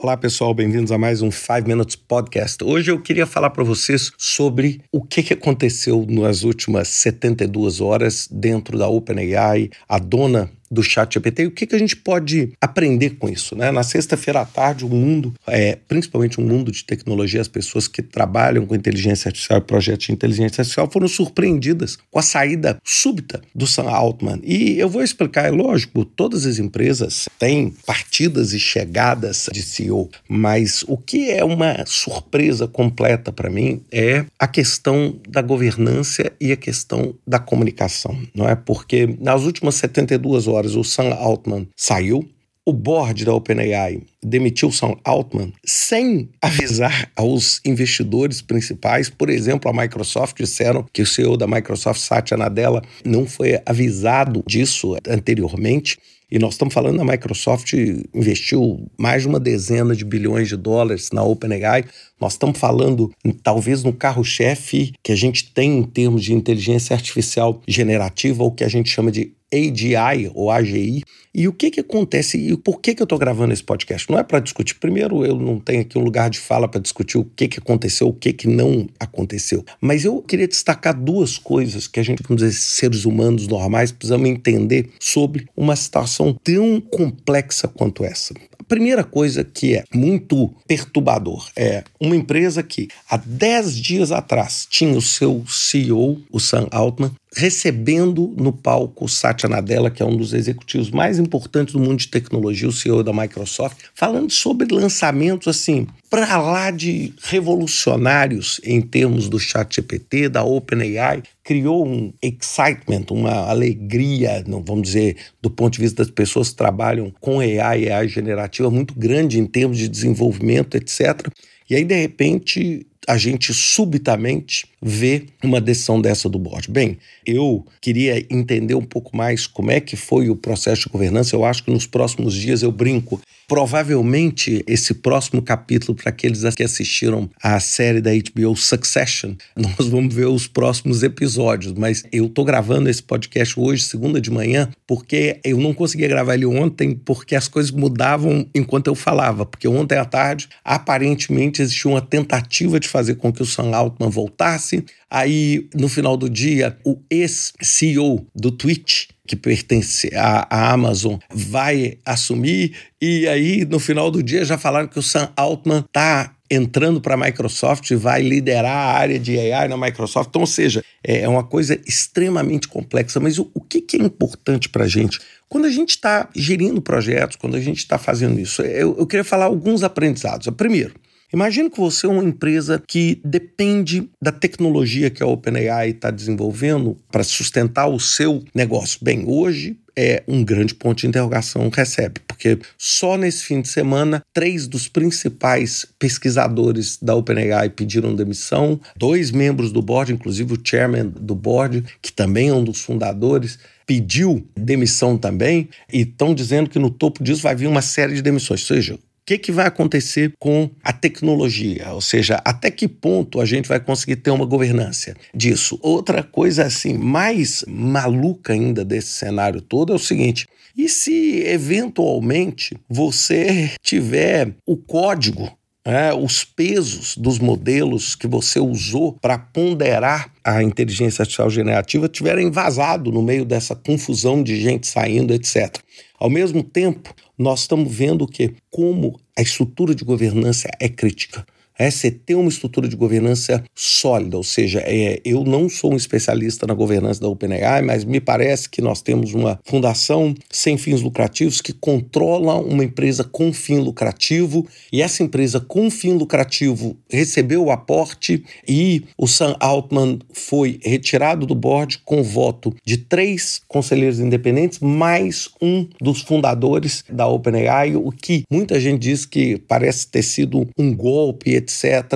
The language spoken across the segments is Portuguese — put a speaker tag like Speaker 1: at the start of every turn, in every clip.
Speaker 1: Olá pessoal, bem-vindos a mais um 5 Minutes Podcast. Hoje eu queria falar para vocês sobre o que, que aconteceu nas últimas 72 horas dentro da OpenAI, a dona do chat GPT e o que, que a gente pode aprender com isso. Né? Na sexta-feira à tarde, o mundo, é, principalmente o mundo de tecnologia, as pessoas que trabalham com inteligência artificial e projetos de inteligência artificial foram surpreendidas com a saída súbita do Sam Altman. E eu vou explicar, é lógico, todas as empresas têm partidas e chegadas de CEO, mas o que é uma surpresa completa para mim é a questão da governança e a questão da comunicação, não é? Porque nas últimas 72 horas horas o Sam Altman saiu, o board da OpenAI demitiu Sam Altman sem avisar aos investidores principais. Por exemplo, a Microsoft disseram que o CEO da Microsoft, Satya Nadella, não foi avisado disso anteriormente. E nós estamos falando da Microsoft investiu mais de uma dezena de bilhões de dólares na OpenAI. Nós estamos falando talvez no carro-chefe que a gente tem em termos de inteligência artificial generativa, ou que a gente chama de AGI ou AGI. E o que que acontece e por que que eu estou gravando esse podcast? Não é para discutir. Primeiro, eu não tenho aqui um lugar de fala para discutir o que que aconteceu, o que que não aconteceu. Mas eu queria destacar duas coisas que a gente, vamos dizer, seres humanos normais, precisamos entender sobre uma situação tão complexa quanto essa. A primeira coisa que é muito perturbador é uma empresa que há 10 dias atrás tinha o seu CEO, o Sam Altman, recebendo no palco Satya Nadella, que é um dos executivos mais importantes do mundo de tecnologia, o CEO da Microsoft, falando sobre lançamentos assim para lá de revolucionários em termos do chat GPT, da OpenAI, criou um excitement, uma alegria, não vamos dizer, do ponto de vista das pessoas que trabalham com AI AI generativa muito grande em termos de desenvolvimento, etc. E aí, de repente, a gente subitamente vê uma decisão dessa do board. Bem, eu queria entender um pouco mais como é que foi o processo de governança. Eu acho que nos próximos dias eu brinco. Provavelmente esse próximo capítulo, para aqueles que assistiram à série da HBO Succession, nós vamos ver os próximos episódios. Mas eu estou gravando esse podcast hoje, segunda de manhã, porque eu não conseguia gravar ele ontem, porque as coisas mudavam enquanto eu falava. Porque ontem à tarde, aparentemente, existiu uma tentativa de fazer com que o Sam Altman voltasse. Aí, no final do dia, o ex-CEO do Twitch, que pertence à, Amazon, vai assumir. E aí, no final do dia, já falaram que o Sam Altman está entrando para a Microsoft e vai liderar a área de AI na Microsoft. Então, ou seja, é uma coisa extremamente complexa. Mas o, o que, que é importante para a gente? Quando a gente está gerindo projetos, quando a gente está fazendo isso, eu, eu queria falar alguns aprendizados. Primeiro, Imagine que você é uma empresa que depende da tecnologia que a OpenAI está desenvolvendo para sustentar o seu negócio. Bem, hoje é um grande ponto de interrogação recebe, porque só nesse fim de semana, três dos principais pesquisadores da OpenAI pediram demissão, dois membros do board, inclusive o chairman do board, que também é um dos fundadores, pediu demissão também, e estão dizendo que no topo disso vai vir uma série de demissões. Ou seja, que, que vai acontecer com a tecnologia? Ou seja, até que ponto a gente vai conseguir ter uma governança disso? Outra coisa assim, mais maluca ainda desse cenário todo é o seguinte: e se eventualmente você tiver o código é, os pesos dos modelos que você usou para ponderar a inteligência artificial generativa tiverem vazado no meio dessa confusão de gente saindo, etc. Ao mesmo tempo, nós estamos vendo que como a estrutura de governança é crítica é você ter uma estrutura de governança sólida, ou seja, é, eu não sou um especialista na governança da OpenAI, mas me parece que nós temos uma fundação sem fins lucrativos que controla uma empresa com fim lucrativo e essa empresa com fim lucrativo recebeu o aporte e o Sam Altman foi retirado do board com voto de três conselheiros independentes mais um dos fundadores da OpenAI, o que muita gente diz que parece ter sido um golpe,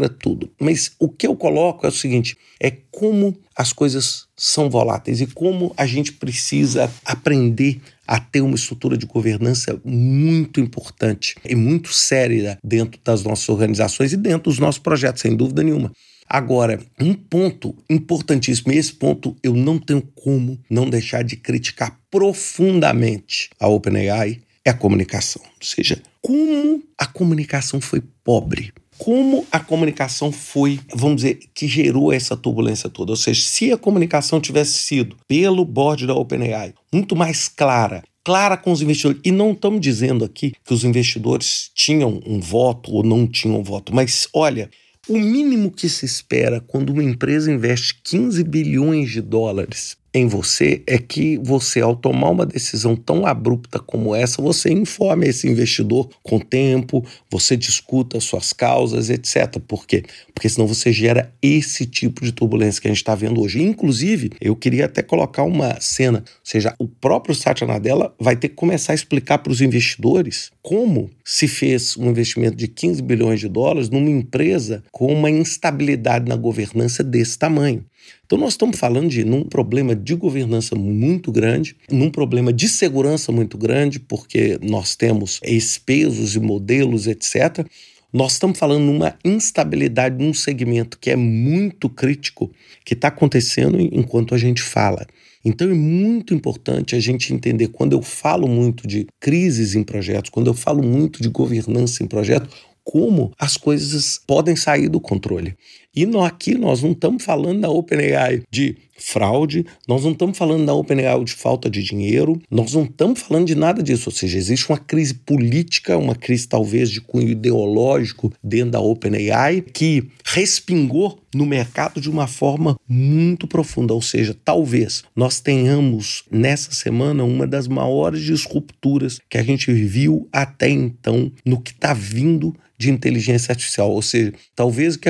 Speaker 1: tudo. Mas o que eu coloco é o seguinte: é como as coisas são voláteis e como a gente precisa aprender a ter uma estrutura de governança muito importante e muito séria dentro das nossas organizações e dentro dos nossos projetos, sem dúvida nenhuma. Agora, um ponto importantíssimo, e esse ponto eu não tenho como não deixar de criticar profundamente a OpenAI, é a comunicação. Ou seja, como a comunicação foi pobre como a comunicação foi, vamos dizer, que gerou essa turbulência toda. Ou seja, se a comunicação tivesse sido pelo board da OpenAI muito mais clara, clara com os investidores, e não estamos dizendo aqui que os investidores tinham um voto ou não tinham um voto, mas olha, o mínimo que se espera quando uma empresa investe 15 bilhões de dólares em você é que você, ao tomar uma decisão tão abrupta como essa, você informe esse investidor com tempo, você discuta suas causas, etc. Por quê? Porque senão você gera esse tipo de turbulência que a gente está vendo hoje. Inclusive, eu queria até colocar uma cena, ou seja, o próprio Satya Nadella vai ter que começar a explicar para os investidores como se fez um investimento de 15 bilhões de dólares numa empresa com uma instabilidade na governança desse tamanho. Então, nós estamos falando de num problema de governança muito grande, num problema de segurança muito grande, porque nós temos espesos e modelos, etc. Nós estamos falando numa instabilidade num segmento que é muito crítico, que está acontecendo enquanto a gente fala. Então é muito importante a gente entender quando eu falo muito de crises em projetos, quando eu falo muito de governança em projetos, como as coisas podem sair do controle. E no, aqui nós não estamos falando da OpenAI de fraude, nós não estamos falando da OpenAI de falta de dinheiro, nós não estamos falando de nada disso. Ou seja, existe uma crise política, uma crise talvez de cunho ideológico dentro da OpenAI que respingou no mercado de uma forma muito profunda. Ou seja, talvez nós tenhamos nessa semana uma das maiores disrupturas que a gente viu até então no que está vindo de inteligência artificial. Ou seja, talvez o que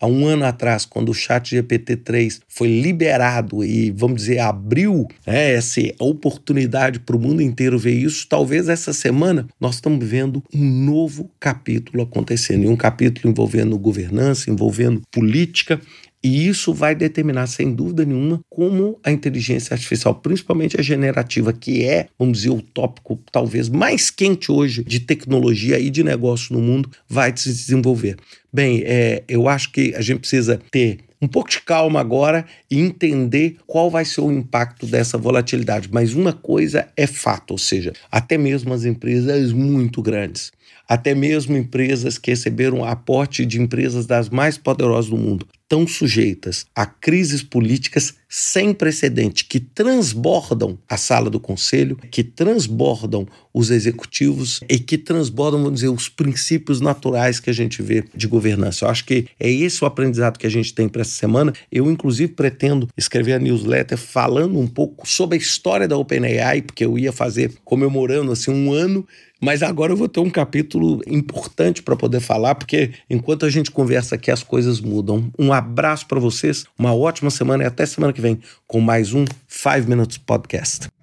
Speaker 1: há um ano atrás, quando o chat GPT-3 foi liberado e, vamos dizer, abriu né, essa oportunidade para o mundo inteiro ver isso, talvez essa semana nós estamos vendo um novo capítulo acontecendo. E um capítulo envolvendo governança, envolvendo política e isso vai determinar, sem dúvida nenhuma, como a inteligência artificial, principalmente a generativa, que é, vamos dizer, o tópico talvez mais quente hoje de tecnologia e de negócio no mundo, vai se desenvolver. Bem, é, eu acho que a gente precisa ter um pouco de calma agora e entender qual vai ser o impacto dessa volatilidade. Mas uma coisa é fato, ou seja, até mesmo as empresas muito grandes, até mesmo empresas que receberam aporte de empresas das mais poderosas do mundo, estão sujeitas a crises políticas sem precedente que transbordam a sala do conselho, que transbordam os executivos e que transbordam, vamos dizer, os princípios naturais que a gente vê de governança. Eu acho que é esse o aprendizado que a gente tem para essa semana. Eu, inclusive, pretendo escrever a newsletter falando um pouco sobre a história da OpenAI, porque eu ia fazer comemorando assim um ano mas agora eu vou ter um capítulo importante para poder falar, porque enquanto a gente conversa aqui, as coisas mudam. Um abraço para vocês, uma ótima semana e até semana que vem com mais um 5 Minutes Podcast.